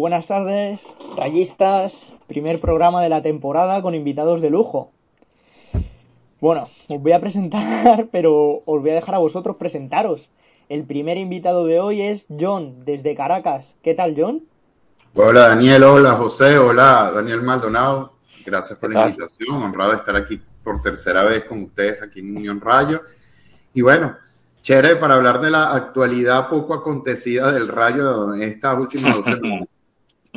Buenas tardes, rayistas. Primer programa de la temporada con invitados de lujo. Bueno, os voy a presentar, pero os voy a dejar a vosotros presentaros. El primer invitado de hoy es John, desde Caracas. ¿Qué tal, John? Hola, Daniel. Hola, José. Hola, Daniel Maldonado. Gracias por la invitación. Honrado de estar aquí por tercera vez con ustedes aquí en Unión Rayo. Y bueno, chévere para hablar de la actualidad poco acontecida del Rayo en estas últimas dos semanas.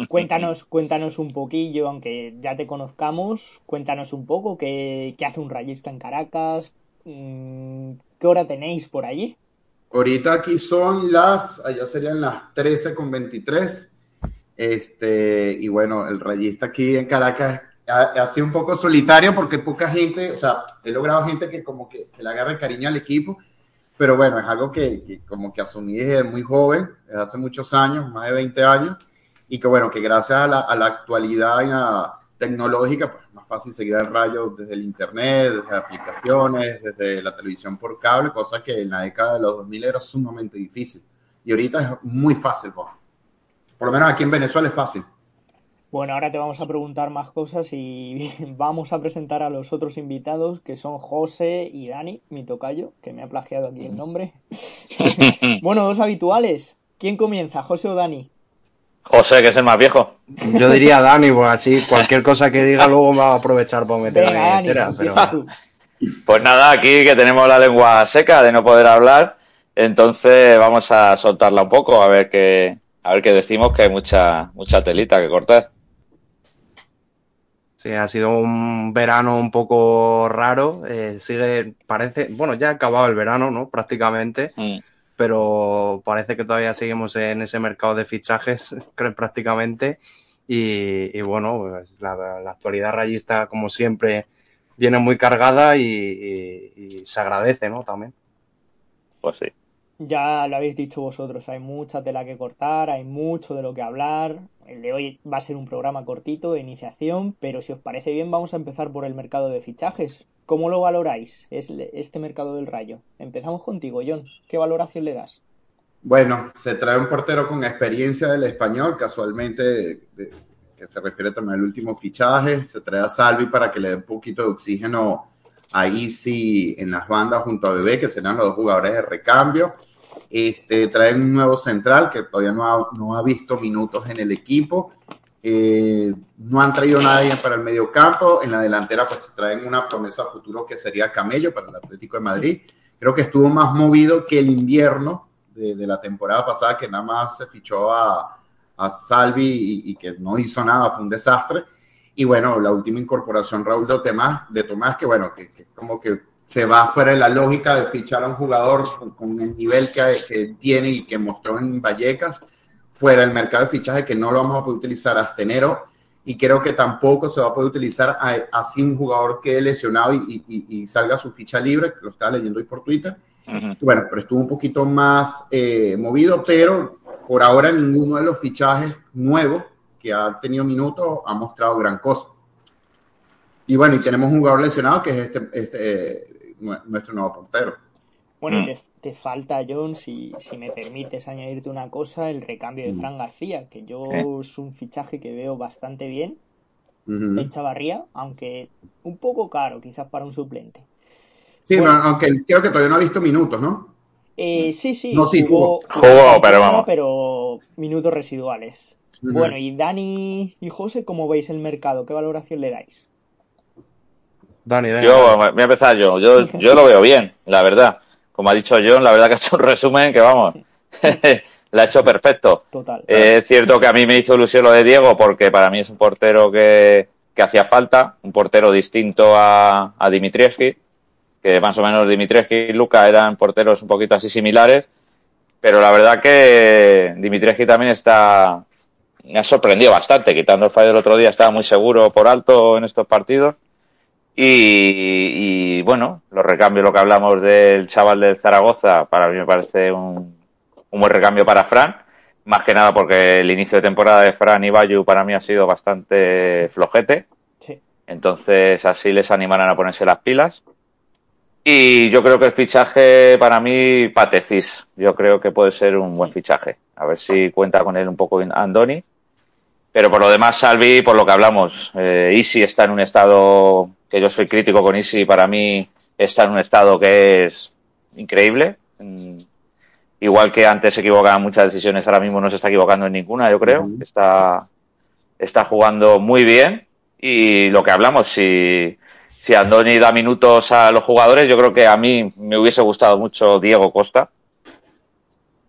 Cuéntanos, cuéntanos un poquillo, aunque ya te conozcamos, cuéntanos un poco qué, hace un rayista en Caracas, mm, qué hora tenéis por allí. Ahorita aquí son las, allá serían las 13 con 23. Este, y bueno, el rayista aquí en Caracas ha, ha, sido un poco solitario porque poca gente, o sea, he logrado gente que como que, le agarre cariño al equipo, pero bueno, es algo que, que como que asumí desde muy joven, desde hace muchos años, más de 20 años, y que bueno, que gracias a la, a la actualidad tecnológica, pues más fácil seguir el rayo desde el internet, desde aplicaciones, desde la televisión por cable, cosa que en la década de los 2000 era sumamente difícil. Y ahorita es muy fácil, pues. por lo menos aquí en Venezuela es fácil. Bueno, ahora te vamos a preguntar más cosas y vamos a presentar a los otros invitados que son José y Dani, mi tocayo, que me ha plagiado aquí el nombre. bueno, dos habituales. ¿Quién comienza, José o Dani? José, que es el más viejo. Yo diría Dani, pues así cualquier cosa que diga luego me va a aprovechar para meter Venga, a mi entera, Dani, pero... Pues nada, aquí que tenemos la lengua seca de no poder hablar, entonces vamos a soltarla un poco a ver qué, a ver qué decimos, que hay mucha, mucha telita que cortar. Sí, ha sido un verano un poco raro. Eh, sigue, parece, bueno, ya ha acabado el verano, ¿no? Prácticamente. Mm. Pero parece que todavía seguimos en ese mercado de fichajes, prácticamente. Y, y bueno, pues, la, actualidad rayista, como siempre, viene muy cargada y se agradece, ¿no? También. Pues sí. Ya lo habéis dicho vosotros, hay mucha tela que cortar, hay mucho de lo que hablar. El de hoy va a ser un programa cortito de iniciación, pero si os parece bien vamos a empezar por el mercado de fichajes. ¿Cómo lo valoráis este mercado del rayo? Empezamos contigo, John. ¿Qué valoración le das? Bueno, se trae un portero con experiencia del español, casualmente, que se refiere también al último fichaje. Se trae a Salvi para que le dé un poquito de oxígeno a Easy en las bandas junto a Bebé, que serán los dos jugadores de recambio. Este, traen un nuevo central que todavía no ha, no ha visto minutos en el equipo. Eh, no han traído nadie para el medio campo. En la delantera, pues traen una promesa futuro que sería Camello para el Atlético de Madrid. Creo que estuvo más movido que el invierno de, de la temporada pasada, que nada más se fichó a, a Salvi y, y, que no hizo nada, fue un desastre. Y bueno, la última incorporación, Raúl de Tomás, de Tomás que bueno, que, que como que se va fuera de la lógica de fichar a un jugador con, con el nivel que, que, tiene y que mostró en Vallecas, fuera del mercado de fichaje, que no lo vamos a poder utilizar hasta enero. Y creo que tampoco se va a poder utilizar así un jugador quede lesionado y, y, y, salga su ficha libre, que lo estaba leyendo hoy por Twitter. Uh -huh. Bueno, pero estuvo un poquito más eh, movido, pero por ahora ninguno de los fichajes nuevos que ha tenido minutos ha mostrado gran cosa. Y bueno, y tenemos un jugador lesionado que es este, este nuestro nuevo portero. Bueno, mm. te, te, falta, John, si, si, me permites añadirte una cosa, el recambio de Fran García, que yo ¿Eh? es un fichaje que veo bastante bien uh -huh. en Chavarría, aunque un poco caro quizás para un suplente. Sí, bueno, aunque creo que todavía no ha visto minutos, ¿no? Eh, sí, sí, no, sí jugó, jugó, jugó pero vamos. Pero minutos residuales. Uh -huh. Bueno, y Dani y José, ¿cómo veis el mercado? ¿Qué valoración le dais? Dani, Dani. Yo voy a empezar yo. yo. Yo lo veo bien, la verdad. Como ha dicho John, la verdad que ha hecho un resumen que vamos, la ha hecho perfecto. Total. Eh, es cierto que a mí me hizo ilusión lo de Diego porque para mí es un portero que, que hacía falta, un portero distinto a, a Dimitrievski, que más o menos Dimitrievski y Luca eran porteros un poquito así similares, pero la verdad que Dimitrievski también está me ha sorprendido bastante. Quitando el fallo del otro día, estaba muy seguro por alto en estos partidos. Y, y, bueno, los recambios, lo que hablamos del chaval del Zaragoza, para mí me parece un, un buen recambio para Fran. Más que nada porque el inicio de temporada de Fran y Bayu para mí ha sido bastante flojete. Sí. Entonces así les animarán a ponerse las pilas. Y yo creo que el fichaje para mí, Patecis, yo creo que puede ser un buen fichaje. A ver si cuenta con él un poco Andoni. Pero por lo demás, Salvi, por lo que hablamos, eh, Easy está en un estado que yo soy crítico con Easy, para mí está en un estado que es increíble. Mm, Igual que antes se equivocaba en muchas decisiones, ahora mismo no se está equivocando en ninguna, yo creo. Está, está jugando muy bien. Y lo que hablamos, si, si Andoni da minutos a los jugadores, yo creo que a mí me hubiese gustado mucho Diego Costa,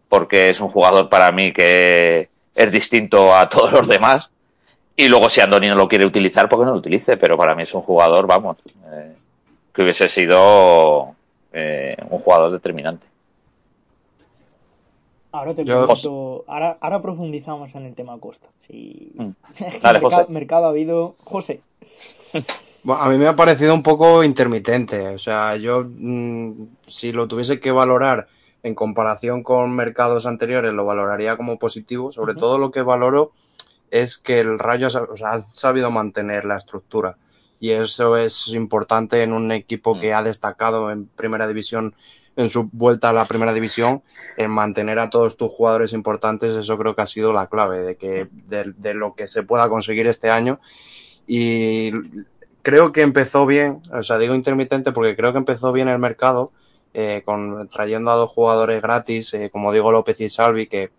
porque es un jugador para mí que es distinto a todos los demás. Y luego si Andoni no lo quiere utilizar, porque no lo utilice, pero para mí es un jugador, vamos, eh, que hubiese sido eh, un jugador determinante. Ahora te Yo- pregunto, ahora, ahora profundizamos en el tema Costa. Sí. Mm. Dale, mercado, José. mercado ha habido. José, Bueno, a mí me ha parecido un poco intermitente. O sea, yo mm, si lo tuviese que valorar en comparación con mercados anteriores, lo valoraría como positivo. Sobre todo lo que valoro es que el Rayo o sea, ha sabido mantener la estructura. Y eso es importante en un equipo que ha destacado en primera división, en su vuelta a la primera división, en mantener a todos tus jugadores importantes. Eso creo que ha sido la clave de que de, de lo que se pueda conseguir este año. Y creo que empezó bien, o sea, digo intermitente porque creo que empezó bien el mercado, eh, con, trayendo a dos jugadores gratis, eh, como Diego López y Salvi, que,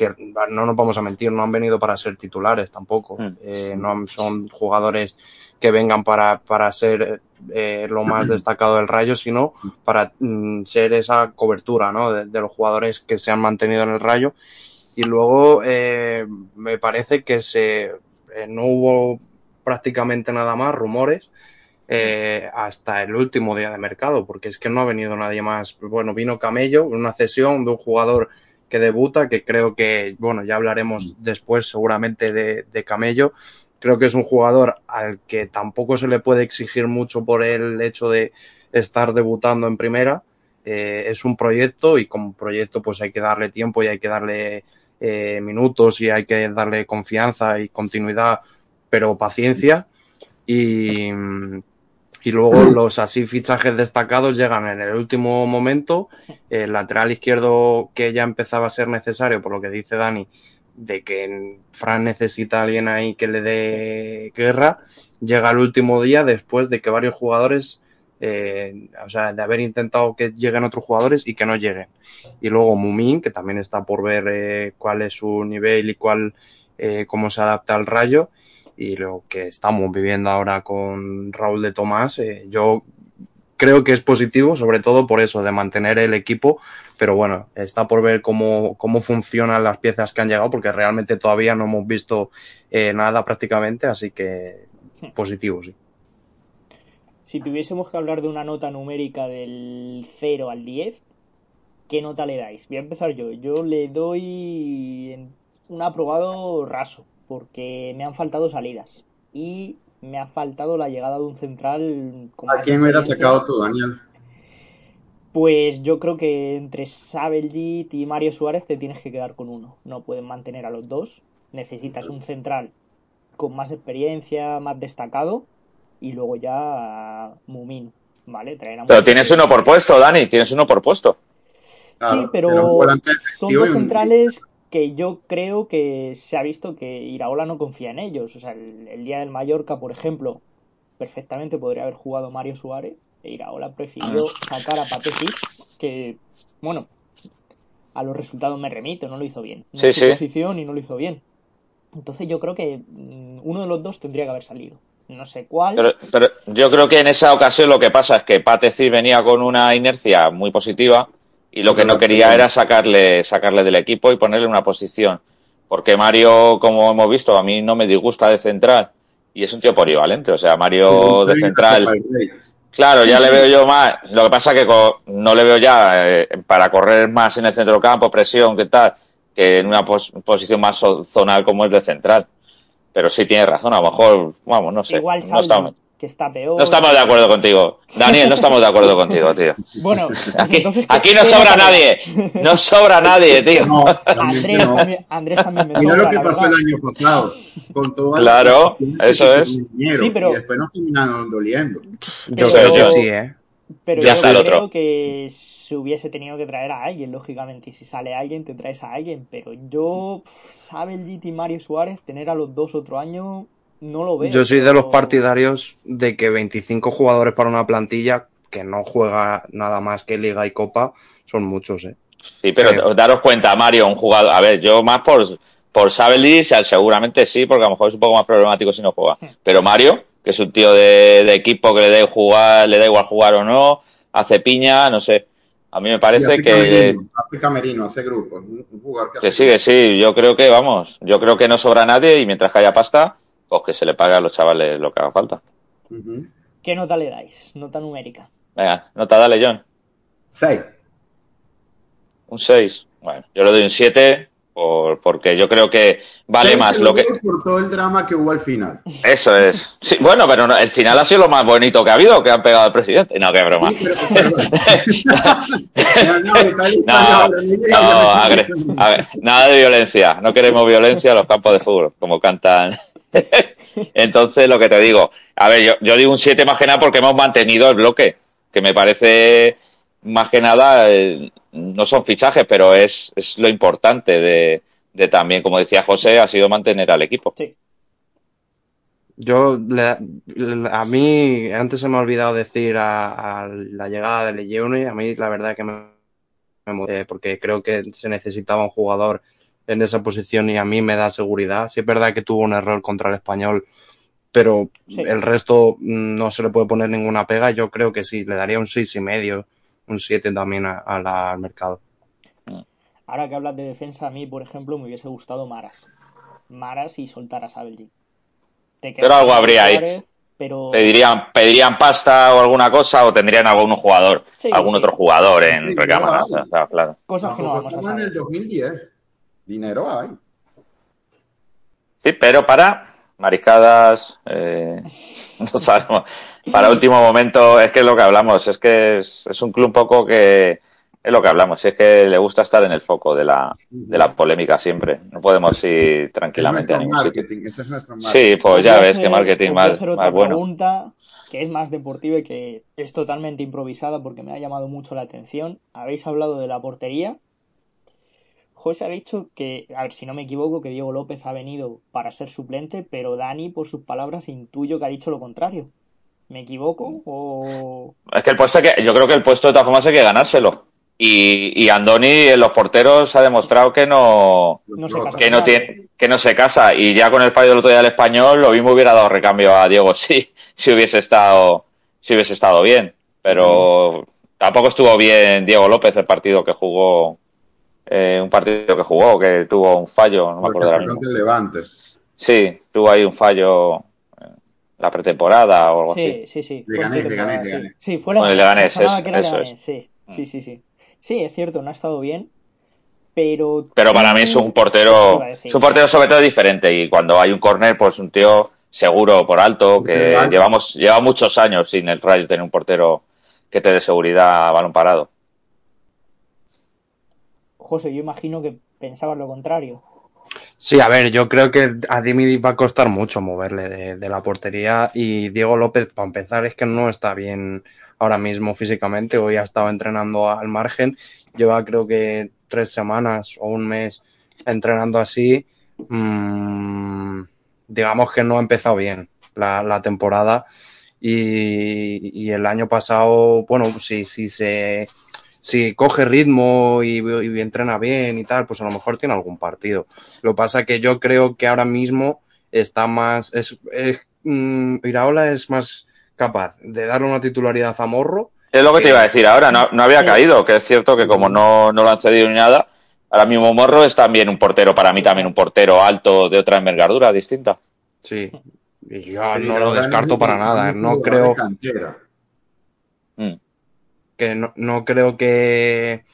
que no nos vamos a mentir, no han venido para ser titulares tampoco. Mm. Eh, no son jugadores que vengan para, para ser eh, lo más destacado del Rayo, sino para mm, ser esa cobertura ¿no? de, de los jugadores que se han mantenido en el Rayo. Y luego eh, me parece que se no hubo prácticamente nada más, rumores, eh, hasta el último día de mercado, porque es que no ha venido nadie más. Bueno, vino Camello, una cesión de un jugador que debuta, que creo que, bueno, ya hablaremos después seguramente de, Camello. Creo que es un jugador al que tampoco se le puede exigir mucho por el hecho de estar debutando en primera. Eh, es un proyecto y como proyecto pues hay que darle tiempo y hay que darle eh, minutos y hay que darle confianza y continuidad, pero paciencia. Y, y luego los así fichajes destacados llegan en el último momento. El lateral izquierdo que ya empezaba a ser necesario, por lo que dice Dani, de que Fran necesita a alguien ahí que le dé guerra, llega el último día después de que varios jugadores, eh, o sea, de haber intentado que lleguen otros jugadores y que no lleguen. Y luego Mumin, que también está por ver eh, cuál es su nivel y cuál, eh, cómo se adapta al rayo. Y lo que estamos viviendo ahora con Raúl de Tomás, eh, yo creo que es positivo, sobre todo por eso, de mantener el equipo. Pero bueno, está por ver cómo, cómo funcionan las piezas que han llegado, porque realmente todavía no hemos visto eh, nada prácticamente, así que positivo, sí. si tuviésemos que hablar de una nota numérica del 0 al 10, ¿qué nota le dais? Voy a empezar yo. Yo le doy un aprobado raso, porque me han faltado salidas. Y me ha faltado la llegada de un central con ¿A quién hubieras sacado tú, Daniel? Pues yo creo que entre Sabeljit y Mario Suárez te tienes que quedar con uno. No pueden mantener a los dos. Necesitas un central con más experiencia, más destacado. Y luego ya Mumin, ¿vale? Traer a Pero tienes uno por puesto, Dani, tienes uno por puesto. Claro, Sí, pero son dos centrales que yo creo que se ha visto que Iraola no confía en ellos. O sea, el, el día del Mallorca, por ejemplo, perfectamente podría haber jugado Mario Suárez e Iraola prefirió sacar a Patetic, que, bueno, a los resultados me remito, no lo hizo bien. No Sí, es su sí. posición y no lo hizo bien. Entonces yo creo que mm, uno de los dos tendría que haber salido. No sé cuál. Pero, pero yo creo que en esa ocasión lo que pasa es que Pateci venía con una inercia muy positiva y lo que no quería era sacarle, sacarle del equipo y ponerle una posición. Porque Mario, como hemos visto, a mí no me disgusta de central y es un tío polivalente. O sea, Mario de central, claro, ya le veo yo más. Lo que pasa que co- no le veo ya eh, para correr más en el centro del campo, presión, qué tal, que que en una pos- posición más zo- zonal como es de central. Pero sí tiene razón, a lo mejor, vamos, no sé. Igual no, estamos, que está peor. no estamos de acuerdo contigo. Daniel, no estamos de acuerdo contigo, tío. Bueno, pues Aquí, entonces, ¿qué- aquí no sobra nadie. No sobra nadie, tío. No, Andrés no. también, Andrés también me Mira sobra, lo que pasó verdad. el año pasado. Con todas Claro, eso es. vinieron, Sí, pero- Y después nos terminaron doliendo. Yo creo que yo- sí, ¿eh? Pero Ya yo está el creo otro. que se hubiese tenido que traer a alguien, lógicamente. Y si sale alguien, te traes a alguien. Pero yo, sabe el GT Mario Suárez, tener a los dos otro año, no lo veo. Yo soy de los partidarios de que 25 jugadores para una plantilla que no juega nada más que Liga y Copa son muchos, ¿eh? Sí, pero Creo. daros cuenta, Mario, un jugador. A ver, yo más por, por Sabelis, seguramente sí, porque a lo mejor es un poco más problemático si no juega. Pero Mario, que es un tío de, de equipo que le da jugar, le da igual jugar o no, hace piña, no sé. A mí me parece hace que, camerino, hace camerino, hace grupo. Un, jugador que que hace sí, que sí. Yo creo que, vamos, yo creo que no sobra nadie y mientras que haya pasta, pues que se le pague a los chavales lo que haga falta. ¿Qué nota le dais? Nota numérica. Venga, nota dale, John. Seis. Un 6. Bueno, yo le doy un 7 por, porque yo creo que vale más lo que... Por todo el drama que hubo al final. Eso es. Sí, bueno, pero no, el final ha sido lo más bonito que ha habido, que han pegado al presidente. No, qué broma. Sí, pero- pero- No, no, No, agre- a ver, nada de violencia. No queremos violencia en los campos de fútbol, como cantan. Entonces, lo que te digo, a ver, yo, yo digo un 7 más que nada porque hemos mantenido el bloque, que me parece más que nada, eh, no son fichajes, pero es, es lo importante de, de también, como decía José, ha sido mantener al equipo. Sí. Yo, le- le- a mí, antes se me ha olvidado decir a, a la llegada de Legione, a mí la verdad que me, me eh, porque creo que se necesitaba un jugador en esa posición y a mí me da seguridad. Sí es verdad que tuvo un error contra el español, pero Sí. el resto mm, no se le puede poner ninguna pega. Yo creo que sí, le daría un seis y medio, un siete también a- a la- al mercado. Ahora que hablas de defensa, a mí, por ejemplo, me hubiese gustado Maras. Maras y soltar a Sabelji. Te Pero algo habría ahí. Pero... ¿Pedirían, ¿Pedirían pasta o alguna cosa o tendrían algún jugador, Sí, algún sí. otro jugador en Sí, recámara? claro. Cosas que no vamos a estamos en el saber. 2010. Dinero hay. Sí, pero para mariscadas, eh, no sabemos. Para último momento, es que es lo que hablamos, es que es, es un club un poco que es lo que hablamos, es que le gusta estar en el foco de la, de la polémica siempre. No podemos ir Es tranquilamente a ningún sitio. marketing, ese es nuestro marketing. Sí, pues ya a ves que marketing más, hacer otra más bueno. pregunta que es más deportiva y que es totalmente improvisada porque me ha llamado mucho la atención. Habéis hablado de la portería. José ha dicho que, a ver si no me equivoco, que Diego López ha venido para ser suplente, pero Dani, por sus palabras, intuyo que ha dicho lo contrario. ¿Me equivoco? O... Es que el puesto, que, yo creo que el puesto de todas formas hay que ganárselo. Y, y Andoni en los porteros ha demostrado que no, No se casa. que no tiene, que no se casa. Y ya con el fallo del otro día del español, lo mismo hubiera dado recambio a Diego si, si hubiese estado, si hubiese estado bien. Pero tampoco estuvo bien Diego López el partido que jugó, eh, un partido que jugó, que tuvo un fallo, no me acuerdo ahora fue mismo. contra el Levante. Sí, tuvo ahí un fallo la pretemporada o algo así. Sí, sí, sí. Le gané, le gané, le sí. gané. Sí, fue Leganés, sonaba es- eso Leganés, es. Sí, sí, sí, sí. Sí, es cierto, no ha estado bien, pero... Pero para mí es un portero, es un portero sobre todo diferente y cuando hay un córner, pues un tío seguro por alto, que llevamos, lleva muchos años sin el Rayo tener un portero que te dé seguridad a balón parado. José, yo imagino que pensabas lo contrario. Sí, a ver, yo creo que a Dimi va a costar mucho moverle de, la portería y Diego López, para empezar, es que no está bien ahora mismo físicamente. Hoy ha estado entrenando al margen, lleva creo que tres semanas o un mes entrenando así. Mm, digamos que no ha empezado bien la, temporada y, y el año pasado, bueno, sí, sí se si coge ritmo y, y entrena bien y tal, pues a lo mejor tiene algún partido. Lo que pasa que yo creo que ahora mismo está más, es, es mm, Iraola es más capaz de darle una titularidad a Morro. Es lo que te iba a decir ahora, no, no había sí. caído, que es cierto que como no, no lo han cedido ni nada, ahora mismo Morro es también un portero, para mí también un portero alto de otra envergadura distinta. Sí. Y yo no lo descarto para nada. No creo. Mm. Que no, no creo que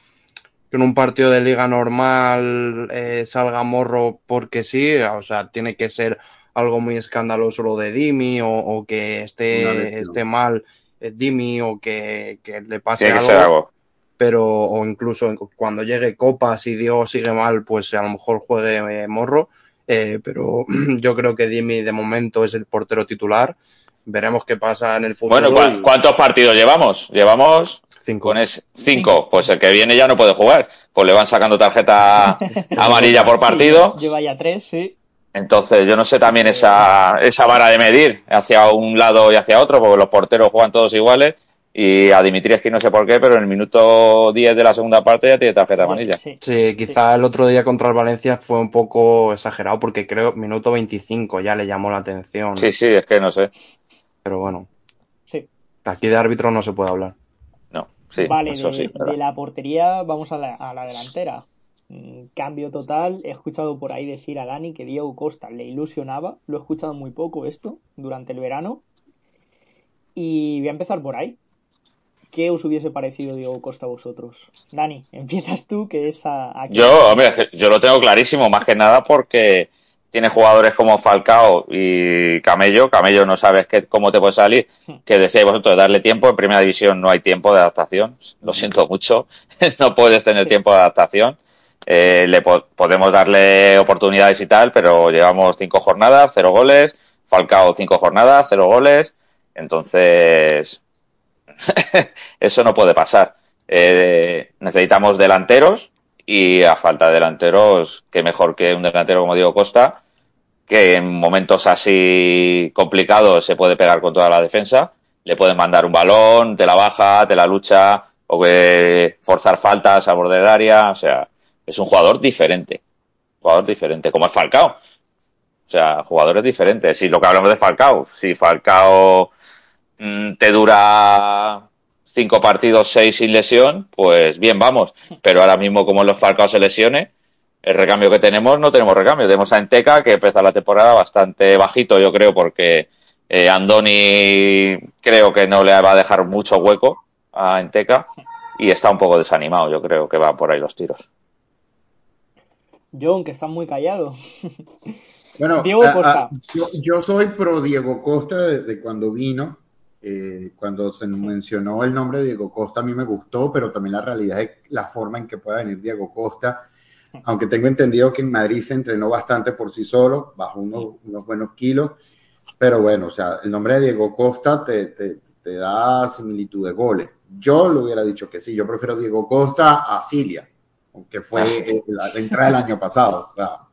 que en un partido de liga normal eh, salga Morro porque sí, o sea, tiene que ser algo muy escandaloso lo de Dimi o, o que esté, esté mal eh, Dimi o que, que le pase Tiene que algo, ser algo. pero o incluso cuando llegue Copa, si Diego sigue mal, pues a lo mejor juegue eh, Morro, eh, pero yo creo que Dimi de momento es el portero titular. Veremos qué pasa en el futuro. Bueno, ¿cu- y- ¿cuántos partidos llevamos? Llevamos Cinco. con ese cinco. Pues el que viene ya no puede jugar. Pues le van sacando tarjeta amarilla por partido. Sí, lleva ya tres, sí. Entonces, yo no sé también esa, esa vara de medir hacia un lado y hacia otro, porque los porteros juegan todos iguales. Y a Dimitrievski no sé por qué, pero en el minuto 10 de la segunda parte ya tiene tarjeta amarilla. Sí. Sí, quizá el otro día contra el Valencia fue un poco exagerado porque creo minuto 25 ya le llamó la atención. Sí, sí, es que no sé. Pero bueno, Sí. aquí de árbitro no se puede hablar. Sí, vale, eso de, sí. ¿verdad? de la portería vamos a la, a la delantera. Mm, Cambio total. He escuchado por ahí decir a Dani que Diego Costa le ilusionaba. Lo he escuchado muy poco esto durante el verano. Y voy a empezar por ahí. ¿Qué os hubiese parecido Diego Costa a vosotros? Dani, empiezas tú, que es a. Yo, hombre, yo lo tengo clarísimo, más que nada porque tiene jugadores como Falcao y Camello. Camello no sabes qué, cómo te puede salir. Que decíais vosotros, darle tiempo. En primera división no hay tiempo de adaptación. Lo siento mucho. no puedes tener tiempo de adaptación. Eh, le po- podemos darle oportunidades y tal, pero llevamos cinco jornadas, cero goles. Falcao cinco jornadas, cero goles. Entonces, eso no puede pasar. Eh, necesitamos delanteros y a falta de delanteros, que mejor que un delantero como Diego Costa, que en momentos así complicados se puede pegar con toda la defensa, le pueden mandar un balón, te la baja, te la lucha, o que forzar faltas al borde del área, o sea, es un jugador diferente, jugador diferente, como es Falcao. O sea, jugadores diferentes. Si lo que hablamos de Falcao, si Falcao mm, te dura cinco partidos, seis sin lesión, pues bien, vamos. Pero ahora mismo, como los Falcao se lesione, el recambio que tenemos, no tenemos recambio. Tenemos a Enteca, que empezó la temporada bastante bajito, yo creo, porque eh, Andoni creo que no le va a dejar mucho hueco a Enteca y está un poco desanimado, yo creo que va por ahí los tiros. John, que está muy callado. Bueno, Diego a- a- Costa. yo, yo soy pro Diego Costa desde cuando vino. Eh, cuando se nos mencionó el nombre de Diego Costa, a mí me gustó, pero también la realidad es la forma en que puede venir Diego Costa. Aunque tengo entendido que en Madrid se entrenó bastante por sí solo, bajo unos, unos buenos kilos. Pero bueno, o sea, el nombre de Diego Costa te, te- te da similitud de goles. Yo le hubiera dicho que sí, yo prefiero Diego Costa a Cilia, aunque fue eh, la entrada del año pasado. o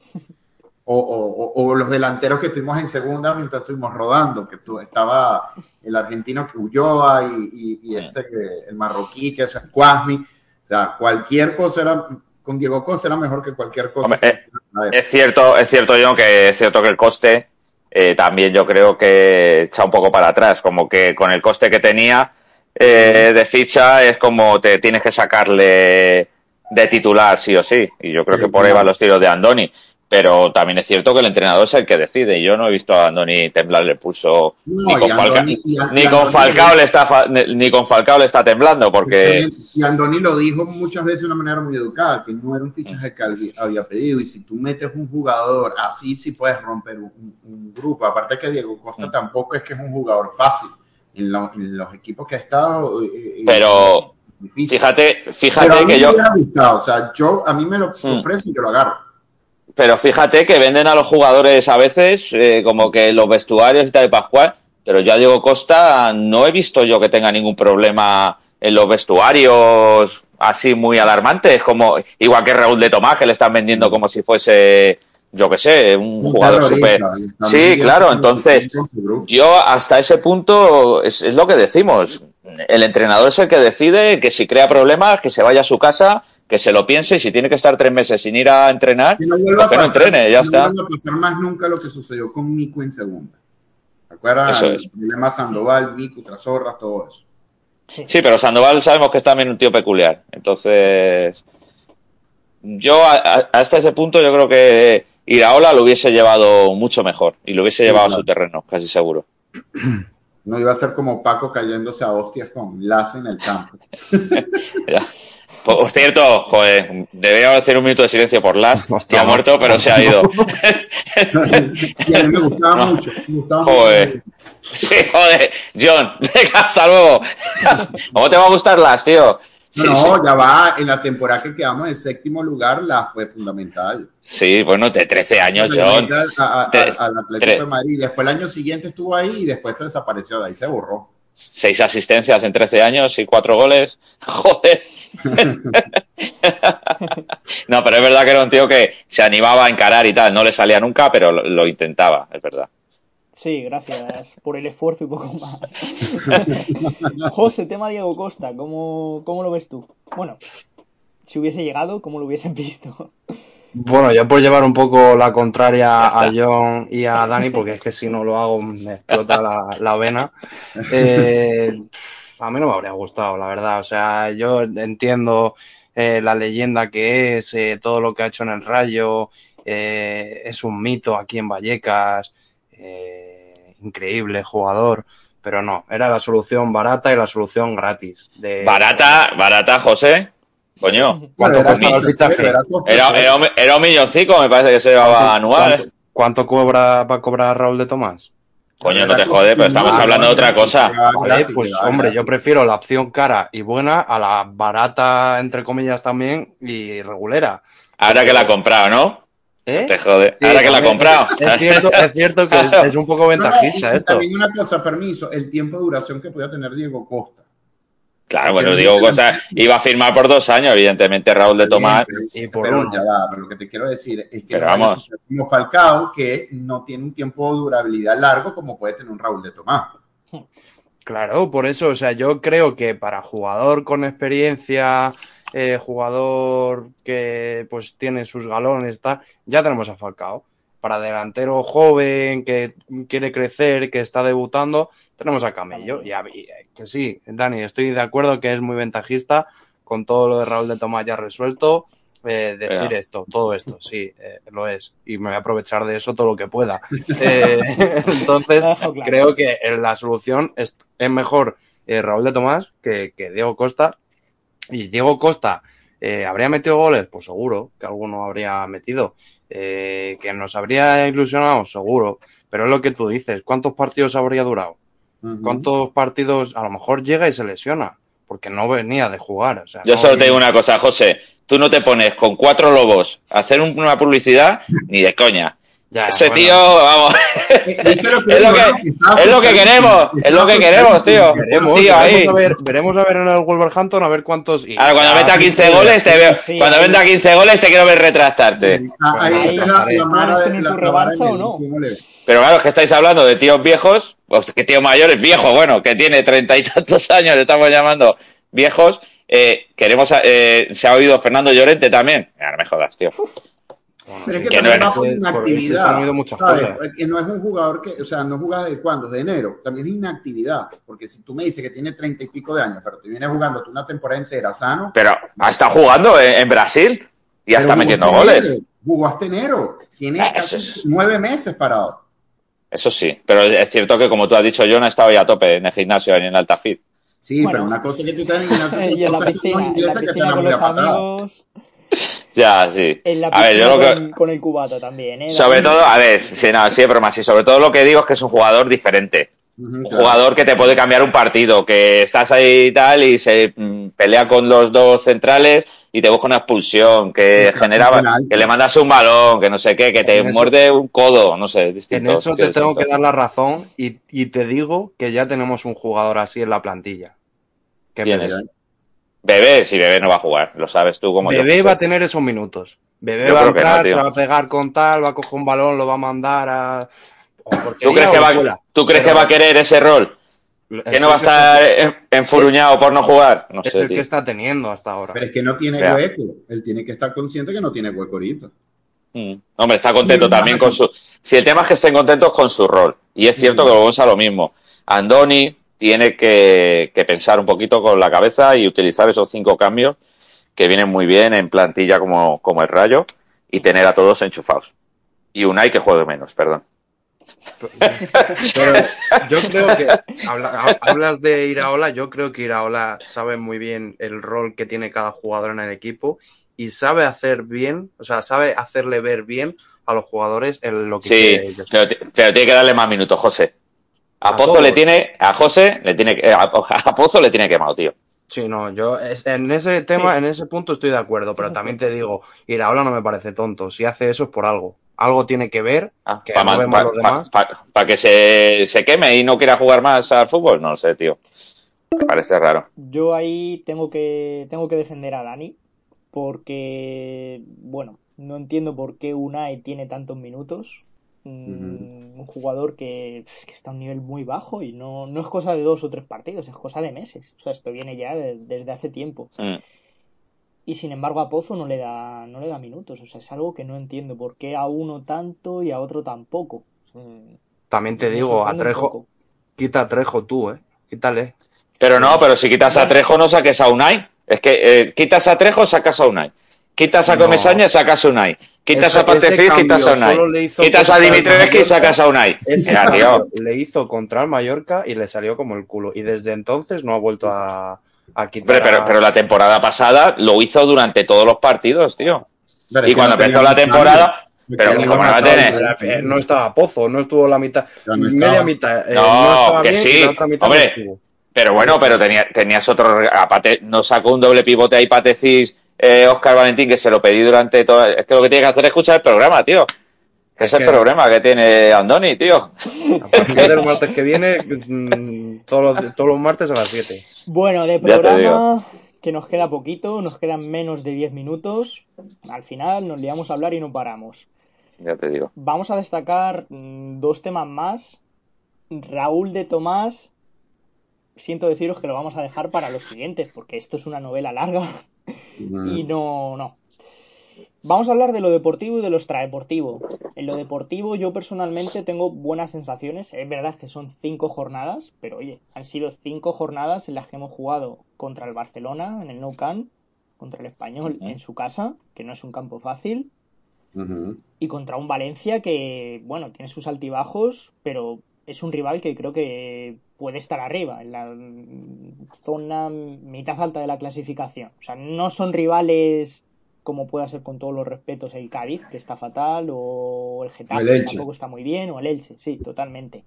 o, o- o- o los delanteros que estuvimos en segunda mientras estuvimos rodando, que tú, estaba el argentino que Ulloa y, y- y este que, el marroquí que es Cuasmi. O sea, cualquier cosa era, con Diego Costa era mejor que cualquier cosa. Hombre, eh, Es cierto, es cierto, John, que es cierto que el coste eh, también yo creo que echa un poco para atrás, como que con el coste que tenía eh, de ficha es como te tienes que sacarle de titular sí o sí, y yo creo que por ahí van los tiros de Andoni, pero también es cierto que el entrenador es el que decide, yo no he visto a Andoni temblarle el pulso No, ni, con y Falca- Andoni- y a- ni y con Andoni- Falcao le está ni con Falcao le está temblando, porque Y Andoni lo dijo muchas veces de una manera muy educada, que no era un fichaje que había- pedido. Y si tú metes un jugador así, sí puedes romper un, un grupo. Aparte que Diego Costa tampoco es que es un jugador fácil. En, lo- en los equipos que ha estado... eh, eh, Pero, difícil. fíjate, Pero a fíjate mí que me yo hubiera gustado. O sea, yo, a mí me lo Mm. ofrece y yo lo agarro. Pero fíjate que venden a los jugadores a veces eh, como que los vestuarios y tal de Pascual, pero yo a Diego Costa no he visto yo que tenga ningún problema en los vestuarios así muy alarmantes, como igual que Raúl de Tomás, que le están vendiendo como si fuese, yo qué sé, un, Un jugador súper... Sí, claro, entonces yo hasta ese punto es, es lo que decimos. El entrenador es el que decide que si crea problemas, que se vaya a su casa, que se lo piense y si tiene que estar tres meses sin ir a entrenar, Que no vuelva pues que no entrene, ya no está. vuelva a pasar más nunca lo que sucedió con Mico en segunda. ¿Te acuerdas? Eso El problema Sandoval, Mico, Trasorras, todo eso. Sí, pero Sandoval sabemos que es también un tío peculiar. Entonces, yo a- a- hasta ese punto yo creo que Iraola lo hubiese llevado mucho mejor y lo hubiese Sí, llevado a su terreno, casi seguro. No iba a ser como Paco cayéndose a hostias con Lace en el campo. Ya. Por cierto, joder, deberíamos hacer un minuto de silencio por Las. Hostia, ha muerto, pero se ha ido. Y a mí me gustaba No. mucho. Me gustaba Joder. mucho. Sí, joder. John, venga, hasta luego. ¿Cómo te va a gustar Las, tío? Sí, No, sí. ya va. En la temporada que quedamos en séptimo lugar, la fue fundamental. Sí, bueno, de 13 años, John. Al, a- a- Tres- al Atlético tres. de Madrid. Después el año siguiente estuvo ahí y después se desapareció. De ahí se borró. Seis asistencias en 13 años y cuatro goles. Joder. no, pero es verdad que era un tío que se animaba a encarar y tal. No le salía nunca, pero lo, lo intentaba, es verdad. Sí, gracias por el esfuerzo y poco más. José, tema Diego Costa, ¿cómo, ¿cómo lo ves tú? Bueno, si hubiese llegado, ¿cómo lo hubiesen visto? Bueno, yo por llevar un poco la contraria Ya a John y a Dani, porque es que si no lo hago me explota la, la vena. Eh, a mí no me habría gustado, la verdad. O sea, yo entiendo eh, la leyenda que es, eh, todo lo que ha hecho en el Rayo, eh, es un mito aquí en Vallecas, eh, increíble jugador, pero no, era la solución barata y la solución gratis. De, Barata, barata, José. Coño. ¿Cuánto Era el fichaje? era costoso. Era, era, un- era un milloncico, me parece que se llevaba anual. ¿Cuánto, cuánto cobra va a cobrar Raúl de Tomás? Coño, no te jode, pero estamos hablando de otra cosa. Vale, pues hombre, yo prefiero la opción cara y buena a la barata, entre comillas, también y regulera. Ahora que la ha comprado, ¿no? ¿Eh? Te jode. Sí, Ahora que la ha comprado. Es cierto, es cierto que es, es un poco ventajista No, esto. También una cosa, permiso, el tiempo de duración que podía tener Diego Costa. Claro, bueno, digo cosas. Iba a firmar por dos años, evidentemente, Raúl de Tomás. Bien, pero- y por pero ya va, pero lo que te quiero decir es que Pero vamos. un como Falcao que no tiene un tiempo de durabilidad largo como puede tener un Raúl de Tomás. Claro, por eso, o sea, yo creo que para jugador con experiencia, eh, jugador que pues tiene sus galones, tal, ya tenemos a Falcao. Para delantero joven que quiere crecer, que está debutando, tenemos a Camello. Y a- y, eh, que sí, Dani, estoy de acuerdo que es muy ventajista con todo lo de Raúl de Tomás ya resuelto. eh, decir esto, todo esto, sí, eh, lo es. Y me voy a aprovechar de eso todo lo que pueda. Eh, entonces, claro. creo que la solución es, es mejor Raúl de Tomás que, que Diego Costa. Y Diego Costa, ¿habría metido goles? Pues seguro que alguno habría metido. Eh, que nos habría ilusionado, seguro. Pero es lo que tú dices, ¿cuántos partidos habría durado? ¿Cuántos partidos? A lo mejor llega y se lesiona, porque no venía de jugar. O sea, Yo no solo te digo una cosa, José. Tú no te pones con cuatro lobos a hacer un- una publicidad ni de coña. Ya, Ese bueno, tío, vamos, ¿Viste es lo que, es lo que queremos, es lo que queremos, tío. Veremos, tío ahí. veremos, a ver, veremos a ver en el Wolverhampton a ver cuántos. y- Ahora, cuando ya, meta sí, 15 sí, goles, te veo. Cuando meta 15 goles, te quiero ver retractarte. Ah, ahí. Pero claro, es que estáis hablando de tíos viejos, pues que tío mayor es viejo, bueno, que tiene treinta y tantos años, le estamos llamando viejos. Eh, queremos, eh, se ha oído Fernando Llorente también. Ah, no me jodas, tío. Bueno, Pero es que Que también no va es- no un jugador que, o sea, no juega de cuándo, de enero. También es inactividad. Porque si tú me dices que tiene treinta y pico de años, pero te vienes jugando tú una temporada entera sano. Pero ha estado jugando en, en Brasil y ya está metiendo goles. enero, Jugó hasta enero. Tiene Ah, casi eso es- nueve meses parado. Eso sí, pero es cierto que como tú has dicho, yo no he estado ya a tope en el gimnasio ni en el Altafit. Sí, Bueno. pero una cosa es que tú estás en gimnasio, y en la que piscina, la ingleses que te piscina dan con muy los a patada. Ya, sí. en la A ver, yo lo que, con, con el cubata también, ¿eh? Sobre David? todo, a ver, sí, no, sí, pero más, y sobre todo lo que digo es que es un jugador diferente. Un claro. jugador que te puede cambiar un partido, que estás ahí y tal y se mm, pelea con los dos centrales y te busca una expulsión, que Exacto, generaba, que le mandas un balón, que no sé qué, que te En eso- muerde un codo, no sé, es En eso es te tengo que dar la razón y, y te digo que ya tenemos un jugador así en la plantilla. Que ¿Quién es? Bebé, si Bebé no va a jugar, lo sabes tú como yo. Bebé va a tener esos minutos. Bebé Yo va a no, entrar, se va a pegar con tal, va a coger un balón, lo va a mandar a. ¿Tú crees, que va, fuera. ¿Tú crees que va a querer ese rol? ¿Que no va a estar en- enfuruñado por no jugar? No Es sé, el que está teniendo hasta ahora. Pero es que no tiene hueco. Él tiene que estar consciente que no tiene hueco ahorita. Mm. Hombre, está contento también con su. Si el tema es que estén contentos con su rol. Y es cierto que volvemos a lo mismo. Andoni tiene que, que pensar un poquito con la cabeza y utilizar esos cinco cambios que vienen muy bien en plantilla como, como el Rayo y tener a todos enchufados. Y Unai que juegue menos, perdón. Pero yo creo que habla- hablas de Iraola, yo creo que Iraola sabe muy bien el rol que tiene cada jugador en el equipo y sabe hacer bien, o sea, sabe hacerle ver bien a los jugadores en lo que Sí, ellos. pero tiene que darle más minutos, José. A, Pozo le tiene, a José le tiene que, a, a Pozo le tiene quemado, tío. Sí, no, yo en ese tema, en ese punto estoy de acuerdo, pero también te digo, Iraola no me parece tonto. Si hace eso es por algo. Algo tiene que ver, que para no vemos los demás. que se, se queme y no quiera jugar más al fútbol, no sé, tío. Me parece raro. Yo ahí tengo que, tengo que defender a Dani, porque, bueno, no entiendo por qué Unai tiene tantos minutos. Un jugador que, que está a un nivel muy bajo y no, no es cosa de dos o tres partidos, es cosa de meses. O sea, esto viene ya de- desde hace tiempo. Mm. Y sin embargo a Pozo no le da, no le da minutos. O sea, es algo que no entiendo. ¿Por qué a uno tanto y a otro tan poco? Mm, También te me digo, a Trejo, quita a Trejo tú, eh. Quítale. Pero no, pero si quitas a Trejo no saques a Unai. Es que eh, quitas a Trejo, sacas a Unai. Quitas a No. Comesaña, sacas a Unai. Quitas a Patefis, ese quitas a Unai. Quitas a Dimitrescu y sacas a Unai. Mira, tío. le hizo contra el Mallorca y le salió como el culo. Y desde entonces no ha vuelto a, a quitar. Pero, la temporada pasada lo hizo durante todos los partidos, tío. Pero Y cuando no empezó la temporada, cambio. pero no va a tener-. Eh, No estaba Pozo, no estuvo la mitad. No media estaba. mitad. eh, No, que bien sí. y la otra mitad no Hombre. Pero bueno, pero tenía, tenías otro. Aparte, no sacó un doble pivote ahí, Patecis, eh, Oscar Valentín, que se lo pedí durante todo. Es que lo que tiene que hacer es escuchar el programa, tío. Que es el que- problema que tiene Andoni, tío. A partir del martes que viene, mm, todos los, todos los martes a las 7. Bueno, de programa que nos queda poquito, nos quedan menos de 10 minutos. Al final nos liamos a hablar y no paramos. Ya te digo. Vamos a destacar mm, dos temas más. Raúl de Tomás, siento deciros que lo vamos a dejar para los siguientes, porque esto es una novela larga. Y no, no. Vamos a hablar de lo deportivo y de lo extradeportivo. En lo deportivo yo personalmente tengo buenas sensaciones. Es verdad que son cinco jornadas, pero oye, han sido cinco jornadas en las que hemos jugado contra el Barcelona en el Nou Camp, contra el Español en su casa, que no es un campo fácil, y contra un Valencia que, bueno, tiene sus altibajos, pero es un rival que creo que puede estar arriba, en la zona mitad alta de la clasificación. O sea, no son rivales como pueda ser con todos los respetos el Cádiz, que está fatal, o el Getafe, el que tampoco está muy bien, o el Elche, sí, totalmente.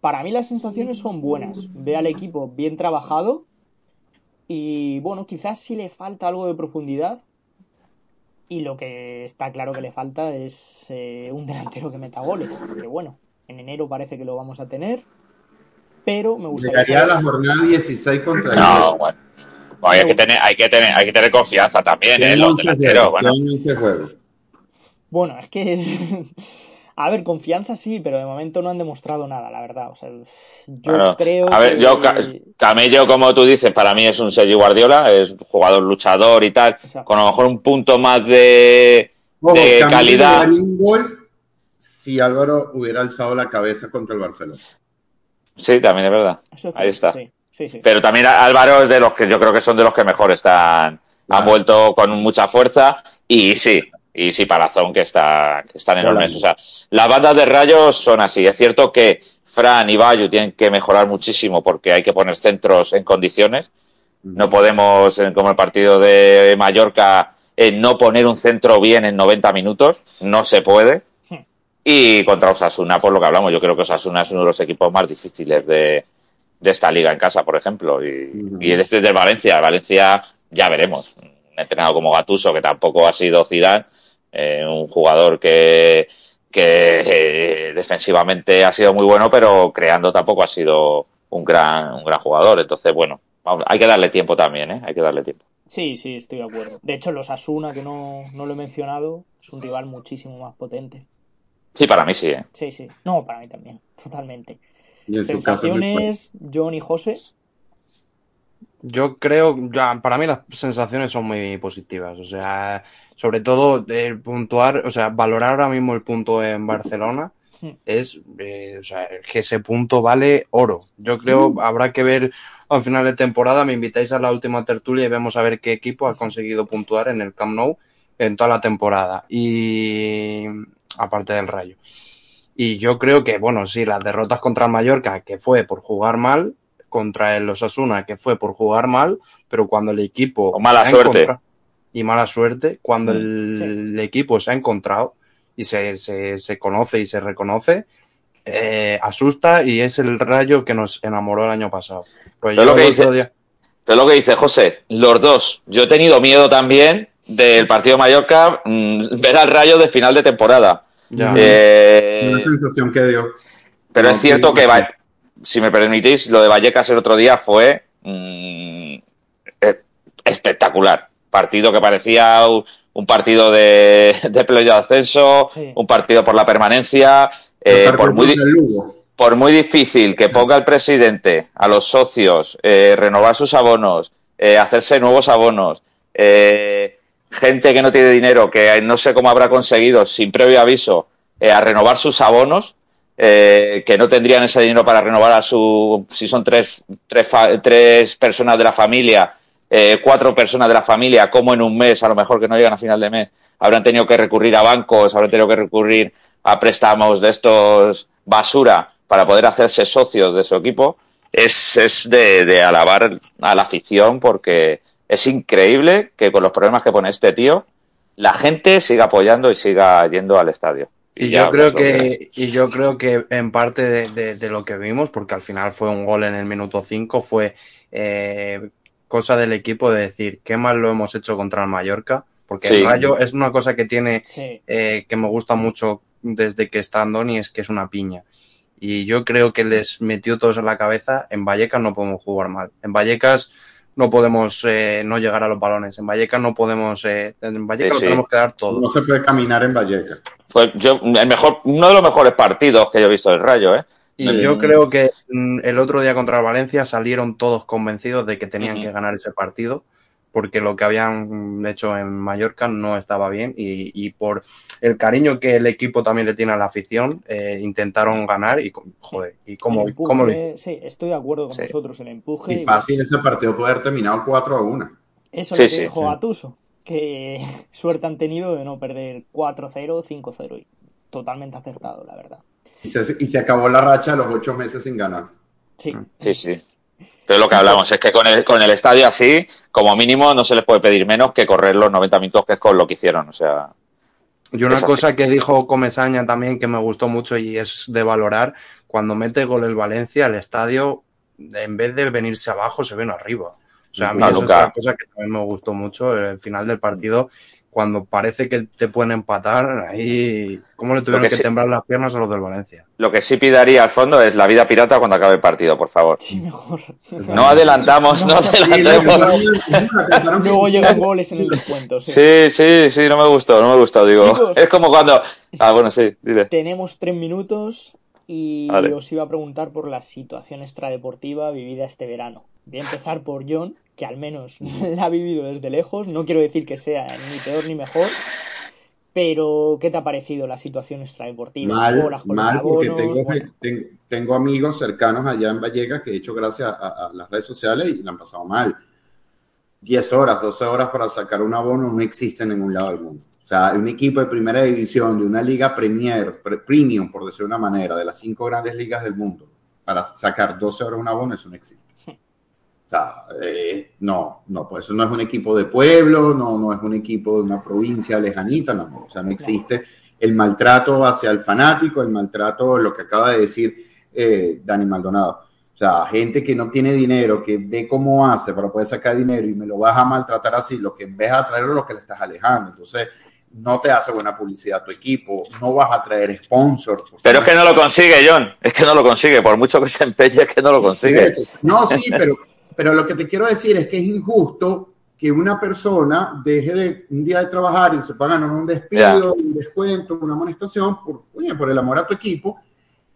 Para mí las sensaciones son buenas. Ve al equipo bien trabajado y, bueno, quizás sí le falta algo de profundidad, y lo que está claro que le falta es eh, un delantero que meta goles. Que bueno, en enero parece que lo vamos a tener. Pero me gustaría. Llegaría a la jornada 16 contra el No, bueno. Bueno, hay que tener, hay que tener, hay que tener confianza también, eh, Tienen los 11 delanteros. Bueno, tienen 11 juegos. Bueno, es que. a ver, confianza sí, pero de momento no han demostrado nada, la verdad. O sea, yo Bueno, creo. a ver, que- yo, Ca- Camello, como tú dices, para mí es un Sergio Guardiola, es un jugador luchador y tal, Exacto. con a lo mejor un punto más de, Ojo, de calidad. daría un gol si Álvaro hubiera alzado la cabeza contra el Barcelona. Sí, también es verdad. Eso ahí está. Sí, sí, sí. Pero también Álvaro es de los que yo creo que son de los que mejor están, han vuelto con mucha fuerza y sí, y sí Palazón que está, que están enormes. O sea, las bandas de rayos son así. Es cierto que Fran y Bayo tienen que mejorar muchísimo porque hay que poner centros en condiciones. No podemos, en- como el partido de Mallorca, eh, no poner un centro bien en 90 minutos. No se puede. Y contra Osasuna, por lo que hablamos, yo creo que Osasuna es uno de los equipos más difíciles de, de esta liga en casa, por ejemplo. Y, este es del Valencia. Valencia, ya veremos. Un entrenado como Gatuso, que tampoco ha sido Zidane, eh, un jugador que, que eh, defensivamente ha sido muy bueno, pero creando tampoco ha sido un gran, un gran jugador. Entonces, bueno, vamos, hay que darle tiempo también, ¿eh? Hay que darle tiempo. Sí, sí, estoy de acuerdo. De hecho, los Asuna, que no, no lo he mencionado, es un rival muchísimo más potente. Sí, para mí sí, ¿eh? Sí, sí. No, para mí también, totalmente. Y en su caso no fue. Sensaciones, John y José. Yo creo, ya, para mí las sensaciones son muy positivas. O sea, sobre todo el puntuar, o sea, valorar ahora mismo el punto en Barcelona es, eh, o sea, que ese punto vale oro. Yo creo, habrá que ver al final de temporada, me invitáis a la última tertulia y vemos a ver qué equipo ha conseguido puntuar en el Camp Nou en toda la temporada. Y aparte del Rayo. Y yo creo que, bueno, sí, las derrotas contra el Mallorca, que fue por jugar mal, contra el Osasuna, que fue por jugar mal, pero cuando el equipo... O mala suerte. Y mala suerte, cuando el, sí. el, equipo se ha encontrado y se, se, se conoce y se reconoce, eh, asusta y es el rayo que nos enamoró el año pasado. Pues yo lo que dice, día... lo que dice José, los dos. Yo he tenido miedo también del partido de Mallorca mmm, ver al rayo de final de temporada. Ya. Eh, Una sensación que dio. Pero no, es cierto que, va, si me permitís, lo de Vallecas el otro día fue mmm, espectacular. Partido que parecía un partido de, de play de ascenso, sí. un partido por la permanencia. Eh, por, muy, por muy difícil que ponga el presidente a los socios eh, renovar sus abonos, eh, hacerse nuevos abonos, eh, gente que no tiene dinero, que no sé cómo habrá conseguido sin previo aviso eh, a renovar sus abonos, eh, que no tendrían ese dinero para renovar a su, si son tres, tres, personas de la familia, eh, cuatro personas de la familia, como en un mes, a lo mejor que no llegan a final de mes, habrán tenido que recurrir a bancos, habrán tenido que recurrir a préstamos de estos basura para poder hacerse socios de su equipo, es, es de, de alabar a la afición porque es increíble que con los problemas que pone este tío, la gente siga apoyando y siga yendo al estadio. Y, y yo creo que, y yo creo que en parte de, de, de, lo que vimos, porque al final fue un gol en el minuto 5, fue eh, cosa del equipo de decir qué mal lo hemos hecho contra el Mallorca, porque sí. el Rayo es una cosa que tiene sí. eh, que me gusta mucho desde que está Andoni, es que es una piña. Y yo creo que les metió todos en la cabeza, en Vallecas no podemos jugar mal. En Vallecas no podemos eh, no llegar a los balones. En Vallecas no podemos, eh, en Vallecas sí, sí. tenemos que dar todo. No se puede caminar en Vallecas. Fue yo, el mejor, uno de los mejores partidos que yo he visto del Rayo, ¿eh? Y el... yo creo que mm, el otro día contra el Valencia salieron todos convencidos de que tenían uh -huh. que ganar ese partido porque lo que habían hecho en Mallorca no estaba bien y, y, por el cariño que el equipo también le tiene a la afición, eh, intentaron ganar y, joder, ¿y cómo, empuje, cómo lo? Sí, estoy de acuerdo con sí. vosotros, el empuje. Y fácil y... ese partido puede haber terminado 4 a 1. Eso sí, lo que sí, dijo sí. Atuso, que suerte han tenido de no perder 4-0, 5-0 y totalmente acertado, la verdad. Y se, y se acabó la racha de los 8 meses sin ganar. Sí. Sí, sí. Pero lo que hablamos es que con el, con el estadio así, como mínimo, no se les puede pedir menos que correr los 90 minutos que es con lo que hicieron. O sea. Y una cosa así. que dijo Comesaña también que me gustó mucho y es de valorar, cuando mete gol el Valencia, el estadio, en vez de venirse abajo, se ven arriba. O sea, a mí no, eso nunca. es una cosa que también me gustó mucho. El final del partido cuando parece que te pueden empatar, ahí cómo le tuvieron que, que sí, temblar las piernas a los del Valencia. Lo que sí pidaría al fondo es la vida pirata cuando acabe el partido, por favor. Sí, mejor. No adelantamos, no, no adelantemos. Luego llegan goles en el descuento. Sí. sí, sí, sí, no me gustó, no me gustó, digo. Chicos, es como cuando... Ah, bueno, sí, dile. Tenemos tres minutos y vale. os iba a preguntar por la situación extradeportiva vivida este verano. Voy a empezar por John, que al menos la ha vivido desde lejos. No quiero decir que sea ni peor ni mejor, pero ¿qué te ha parecido la situación extradeportiva? Mal, mal porque tengo, bueno. tengo, amigos cercanos allá en Vallecas que he hecho gracias a, a, las redes sociales y la han pasado mal. 10 horas, 12 horas para sacar un abono no existe en ningún lado del mundo. O sea, un equipo de primera división, de una liga premier, premium, por decir de una manera, de las cinco grandes ligas del mundo, para sacar 12 horas un abono, eso no existe. O sea, eh, no, no, pues eso no es un equipo de pueblo, no, no es un equipo de una provincia lejanita, no, o sea, no existe el maltrato hacia el fanático, el maltrato, lo que acaba de decir eh, Dani Maldonado. O sea, gente que no tiene dinero, que ve cómo hace para poder sacar dinero y me lo vas a maltratar así, lo que en vez de atraerlo, lo que le estás alejando. Entonces, no te hace buena publicidad a tu equipo, no vas a traer sponsors. Pero es que no lo consigue, John, es que no lo consigue, por mucho que se empeñe, es que no lo consigue. No, sí, pero pero lo que te quiero decir es que es injusto que una persona deje de un día de trabajar y se pagan un despido, yeah. un descuento, una amonestación por, oye, por el amor a tu equipo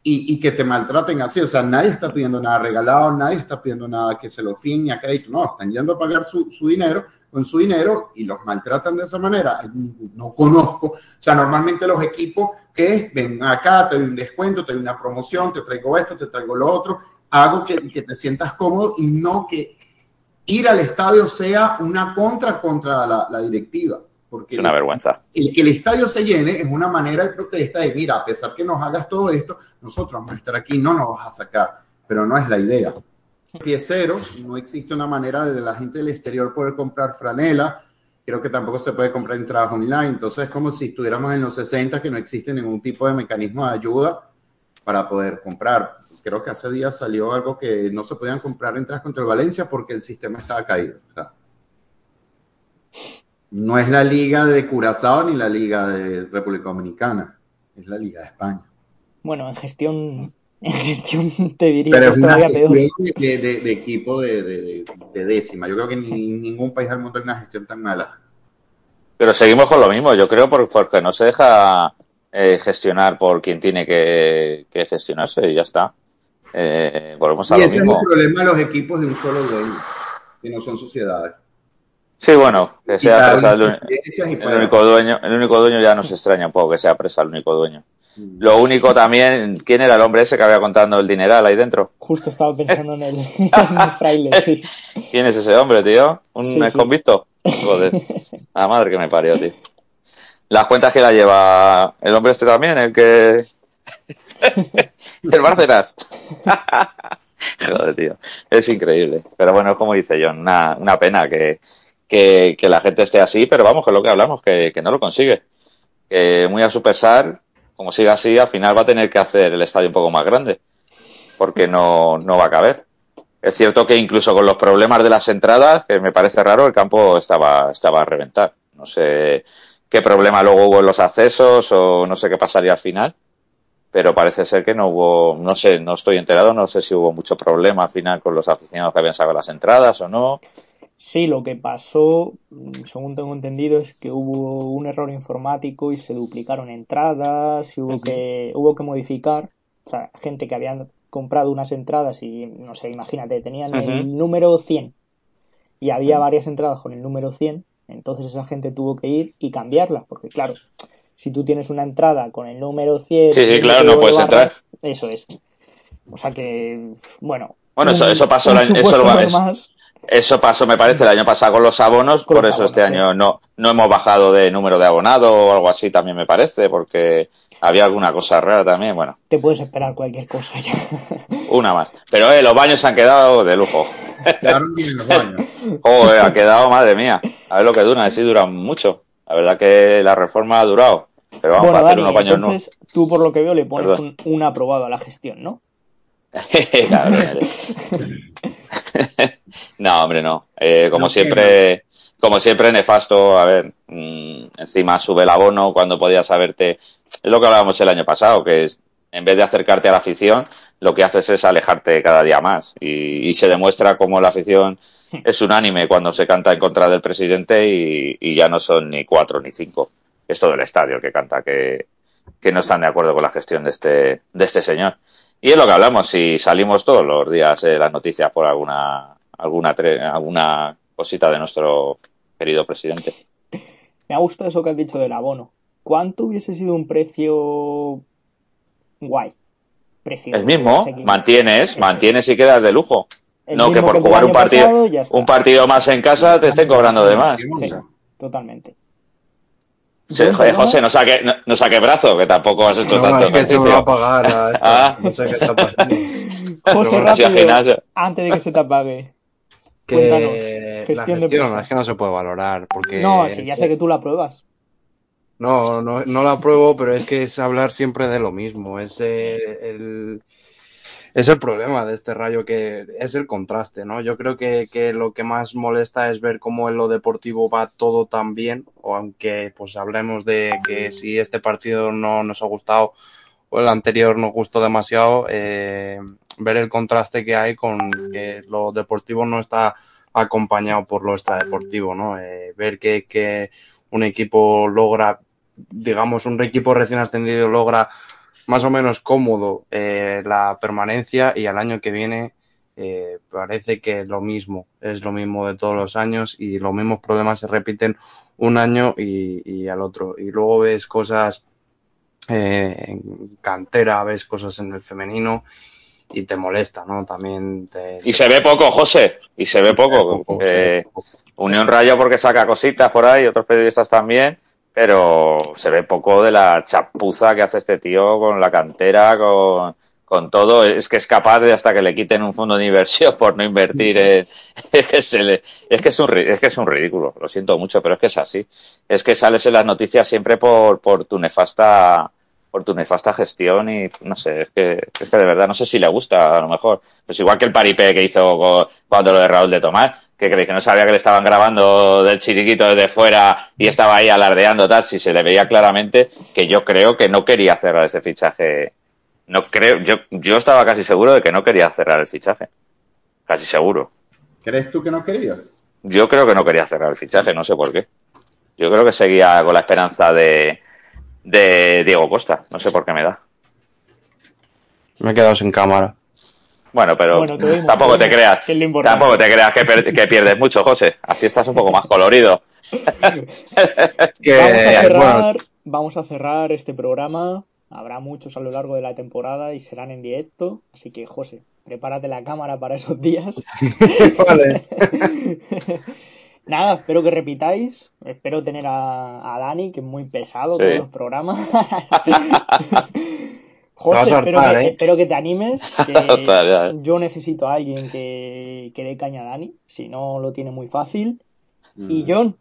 y, y, que te maltraten así. O sea, nadie está pidiendo nada regalado, nadie está pidiendo nada que se lo fin a crédito. No, están yendo a pagar su, su dinero con su dinero y los maltratan de esa manera. No conozco. O sea, normalmente los equipos que ven acá, te doy un descuento, te doy una promoción, te traigo esto, te traigo lo otro hago que, que, te sientas cómodo y no que ir al estadio sea una contra contra la, la directiva. Porque Es una vergüenza. el que el estadio se llene es una manera de protesta de, mira, a pesar que nos hagas todo esto, nosotros vamos a estar aquí, no nos vas a sacar, pero no es la idea. Pie cero, no existe una manera de la gente del exterior poder comprar franela, creo que tampoco se puede comprar entradas online, entonces es como si estuviéramos en los 60 que no existe ningún tipo de mecanismo de ayuda para poder comprar. Creo que hace días salió algo que no se podían comprar entradas contra el Valencia porque el sistema estaba caído. O sea, no es la liga de Curazao ni la liga de República Dominicana, es la liga de España. Bueno, en gestión, en gestión te diría Pero que es una gestión de, de- de equipo de, de- de- de décima. Yo creo que ni en ningún país del mundo hay una gestión tan mala. Pero seguimos con lo mismo, yo creo, por- porque no se deja eh, gestionar por quien tiene que, que gestionarse y ya está. Eh, volvemos a Y lo ese es el problema de los equipos de un solo dueño, que no son sociedades. Sí, bueno, que sea presa el, único dueño. El único dueño ya nos extraña un poco que sea presa el único dueño. Mm. Lo único también, ¿quién era el hombre ese que había contando el dineral ahí dentro? Justo estaba pensando en el, en el fraile, sí. ¿Quién es ese hombre, tío? ¿Un Sí, sí. ex convicto? Joder. La madre que me parió, tío. Las cuentas que la lleva el hombre este también, el que. el Bárcenas. Joder, tío. Es increíble. Pero bueno, como dice John, una, una pena que, que, la gente esté así, pero vamos, que es lo que hablamos, que, que no lo consigue. Que muy a su pesar, como siga así, al final va a tener que hacer el estadio un poco más grande, porque no, no va a caber. Es cierto que incluso con los problemas de las entradas, que me parece raro, el campo estaba, estaba a reventar. No sé qué problema luego hubo en los accesos o no sé qué pasaría al final, pero parece ser que no hubo, no sé, no estoy enterado, no sé si hubo mucho problema al final con los aficionados que habían sacado las entradas o no. Sí, lo que pasó, mm, según tengo entendido, es que hubo un error informático y se duplicaron entradas y hubo que, hubo que modificar. O sea, gente que habían comprado unas entradas y, no sé, imagínate, tenían el número 100 y había varias entradas con el número 100, entonces esa gente tuvo que ir y cambiarlas, porque claro, si tú tienes una entrada con el número 100... Sí, sí, claro, no puedes de entrar. Eso es. O sea que, bueno... Bueno, eso, un- eso pasó, un el año- eso, lo- eso pasó, me parece, el año pasado con los abonos, Con por los eso este año no, no hemos bajado de número de abonado o algo así también me parece, porque había alguna cosa rara también, bueno, te puedes esperar cualquier cosa ya. una más. Pero eh, los baños se han quedado de lujo. Quedaron bien los baños. Joder, ha quedado, madre mía. A ver lo que duran, sí duran mucho. La verdad que la reforma ha durado. Pero vamos bueno, a hacer Dani, unos baños nuevos. entonces tú por lo que veo le pones un, un aprobado a la gestión, ¿no? Cabrón no, hombre, no. Eh, como No, siempre, como siempre, nefasto. A ver, mm, encima sube el abono cuando podías haberte. Es lo que hablábamos el año pasado, que es en vez de acercarte a la afición, lo que haces es alejarte cada día más. Y, y se demuestra cómo la afición es unánime cuando se canta en contra del presidente y, y ya no son ni cuatro ni cinco. Es todo el estadio el que canta que, que no están de acuerdo con la gestión de este, de este señor. Y es lo que hablamos, si salimos todos los días en las noticias por alguna, alguna, tre- alguna cosita de nuestro querido presidente. Me ha gustado eso que has dicho del abono. ¿Cuánto hubiese sido un precio guay? Precio El mismo, mantienes, mantienes y quedas de lujo. No que por jugar un partido, pasado, un partido más en casa te estén cobrando de más. Sí, totalmente. Sí, joder, José, no saque, no, no saque brazo, que tampoco has hecho No, tanto es que se va a a esto. Ah. No sé qué está pasando. José, rápido, antes de que se te apague. Cuéntanos, Que la gestión de gestión es que no se puede valorar. Porque No, sí, ya sé que tú la pruebas. No, no, no la apruebo, pero es que es hablar siempre de lo mismo. Es eh, el, es el problema de este rayo que es el contraste, ¿no? Yo creo que, que lo que más molesta es ver cómo en lo deportivo va todo tan bien, o aunque pues hablemos de que si este partido no nos ha gustado o el anterior nos gustó demasiado, eh, ver el contraste que hay con que lo deportivo no está acompañado por lo extradeportivo, ¿no? Eh, ver que, que un equipo logra, digamos, un equipo recién ascendido logra más o menos cómodo eh, la permanencia y al año que viene eh, parece que lo mismo, es lo mismo de todos los años y los mismos problemas se repiten un año y, y al otro. Y luego ves cosas eh, en cantera, ves cosas en el femenino y te molesta, ¿no? También te... Y se ve poco, José, y se ve poco. poco, eh, se ve poco. Unión Rayo porque saca cositas por ahí, otros periodistas también, pero se ve poco de la chapuza que hace este tío con la cantera, con, con todo. Es que es capaz de hasta que le quiten un fondo de inversión por no invertir en... Es que, se le, es, que es, un, es que es un ridículo, lo siento mucho, pero es que es así. Es que sales en las noticias siempre por, por tu nefasta por tu nefasta gestión y no sé, es que, es que de verdad no sé si le gusta a lo mejor. Pues igual que el paripé que hizo cuando lo de Raúl de Tomás, que creéis que no sabía que le estaban grabando del chiriquito desde fuera y estaba ahí alardeando tal, si se le veía claramente que yo creo que no quería cerrar ese fichaje. No creo, yo, yo estaba casi seguro de que no quería cerrar el fichaje. Casi seguro. ¿Crees tú que no quería? Yo creo que no quería cerrar el fichaje, no sé por qué. Yo creo que seguía con la esperanza de, de Diego Costa. No sé por qué me da. Me he quedado sin cámara. Bueno, pero tampoco te creas. Tampoco te creas que, pierdes mucho, José. Así estás un poco más colorido. vamos, a cerrar, este programa. Habrá muchos a lo largo de la temporada y serán en directo. Así que, José, prepárate la cámara para esos días. vale. Nada, espero que repitáis. Espero tener a, Dani, que es muy pesado con los programas. José, ¿eh? espero, que, te animes. yo necesito a alguien que, que dé caña a Dani, si no lo tiene muy fácil. Y mm. John,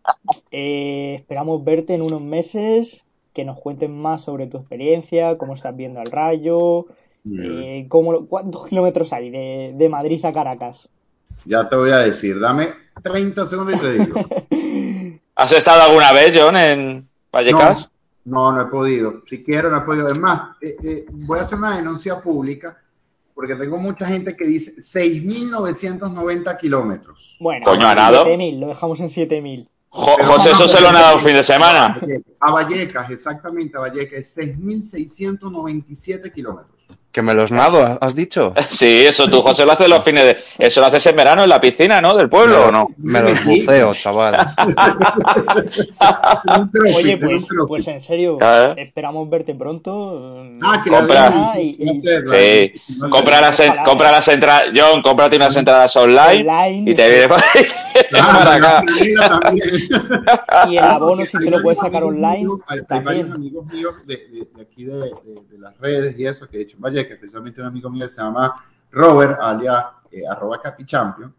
eh, esperamos verte en unos meses, que nos cuentes más sobre tu experiencia, cómo estás viendo al rayo, mm. eh, cómo, cuántos kilómetros hay de, de Madrid a Caracas. Ya te voy a decir, dame 30 segundos y te digo. ¿Has estado alguna vez, John, en Vallecas? No, no, he podido. Si quiero, no he podido. Es más, eh, eh, voy a hacer una denuncia pública porque tengo mucha gente que dice 6.990 kilómetros. Bueno, Coño, 7.000, lo dejamos en 7.000. José, eso se lo han dado un fin de semana. A Vallecas, exactamente, a Vallecas, 6.697 kilómetros. Que me los nado, ¿has dicho? Sí, eso tú, José, lo haces los fines de... Eso lo haces en verano en la piscina, ¿no? Del pueblo, ¿o no? Me los buceo, chaval. Oye, pues, pues en serio, esperamos verte pronto. Ah, que compra, sí. compra las, compra las entradas, John, cómprate unas entradas online, y te vienes para acá. y el abono si te lo puedes sacar online. Hay, varios amigos míos de, aquí de, las redes y eso que he hecho en que especialmente un amigo mío se llama Robert, alias eh, arroba capichampion,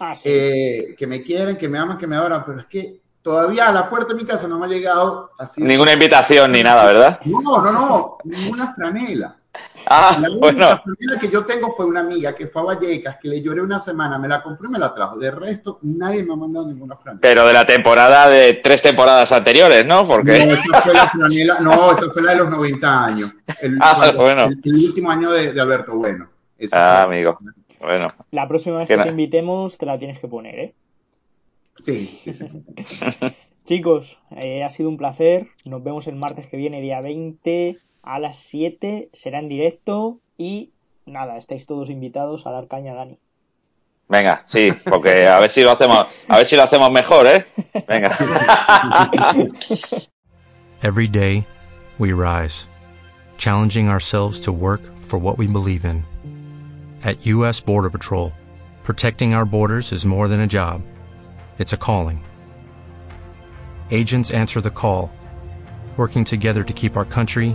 ah, eh, que me quieren, que me aman, que me adoran, pero es que todavía a la puerta de mi casa no me ha llegado así. Ninguna invitación ni nada, ¿verdad? No, no, no, ninguna franela. Ah, la única bueno. que yo tengo fue una amiga que fue a Vallecas, que le lloré una semana, me la compró y me la trajo. De resto, nadie me ha mandado ninguna franela. Pero de la temporada de tres temporadas anteriores, ¿no? Porque... No, esa fue la franela, no, esa fue la de los 90 años. El, ah, bueno. el, último año de, Alberto Bueno. ah, amigo. Bueno. La próxima vez que te invitemos te la tienes que poner, ¿eh? Sí. Chicos, eh, ha sido un placer. Nos vemos el martes que viene, día 20 a las 7 será en directo y nada, estáis todos invitados a dar caña a Dani. Venga, sí, porque a ver si lo hacemos, a ver si lo hacemos mejor, ¿eh? Venga. Every day we rise, challenging ourselves to work for what we believe in. At US Border Patrol, protecting our borders is more than a job. It's a calling. Agents answer the call working together to keep our country